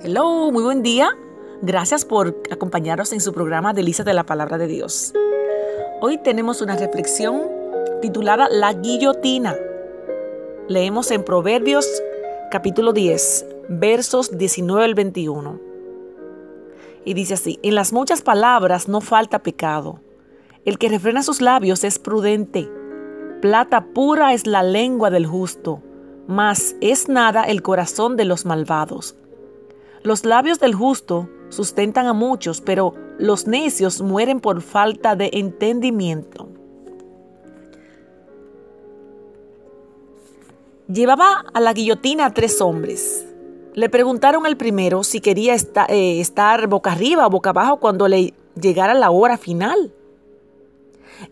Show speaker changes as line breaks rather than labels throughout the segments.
Hello, muy buen día. Gracias por acompañarnos en su programa Delicias de la Palabra de Dios. Hoy tenemos una reflexión titulada La guillotina. Leemos en Proverbios capítulo 10, versos 19 al 21. Y dice así, en las muchas palabras no falta pecado. El que refrena sus labios es prudente. Plata pura es la lengua del justo, mas es nada el corazón de los malvados. Los labios del justo sustentan a muchos, pero los necios mueren por falta de entendimiento. Llevaba a la guillotina a tres hombres. Le preguntaron al primero si quería eh, estar boca arriba o boca abajo cuando le llegara la hora final.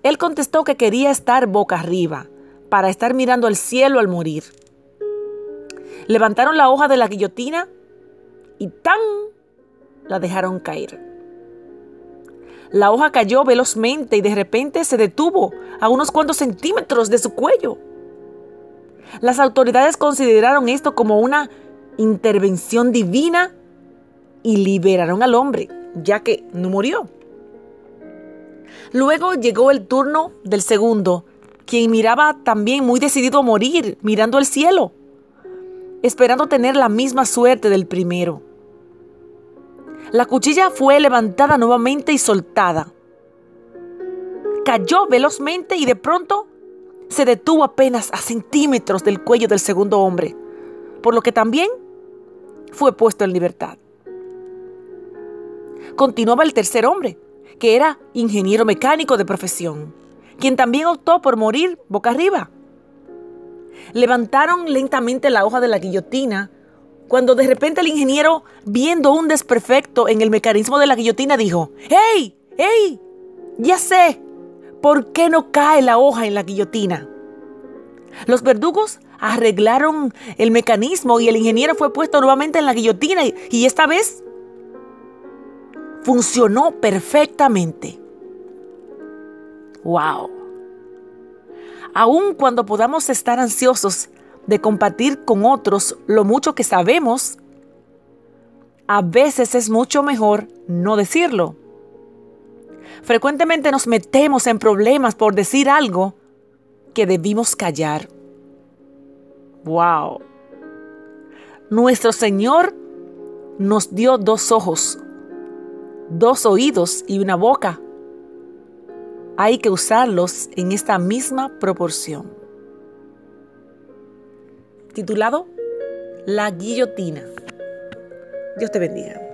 Él contestó que quería estar boca arriba, para estar mirando al cielo al morir. Levantaron la hoja de la guillotina y ¡tan! la dejaron caer. La hoja cayó velozmente y de repente se detuvo a unos cuantos centímetros de su cuello. Las autoridades consideraron esto como una intervención divina y liberaron al hombre, ya que no murió. Luego llegó el turno del segundo, quien miraba también muy decidido a morir, mirando al cielo, esperando tener la misma suerte del primero. La cuchilla fue levantada nuevamente y soltada. Cayó velozmente y de pronto se detuvo apenas a centímetros del cuello del segundo hombre, por lo que también fue puesto en libertad. Continuaba el tercer hombre, que era ingeniero mecánico de profesión, quien también optó por morir boca arriba. Levantaron lentamente la hoja de la guillotina cuando de repente el ingeniero, viendo un desperfecto en el mecanismo de la guillotina, dijo, ¡Hey! ¡Hey! Ya sé, ¿por qué no cae la hoja en la guillotina? Los verdugos arreglaron el mecanismo y el ingeniero fue puesto nuevamente en la guillotina y, y esta vez funcionó perfectamente. ¡Wow! Aun cuando podamos estar ansiosos de compartir con otros lo mucho que sabemos, a veces es mucho mejor no decirlo. Frecuentemente nos metemos en problemas por decir algo que debimos callar. ¡Wow! Nuestro Señor nos dio dos ojos, dos oídos y una boca. Hay que usarlos en esta misma proporción titulado La guillotina. Dios te bendiga.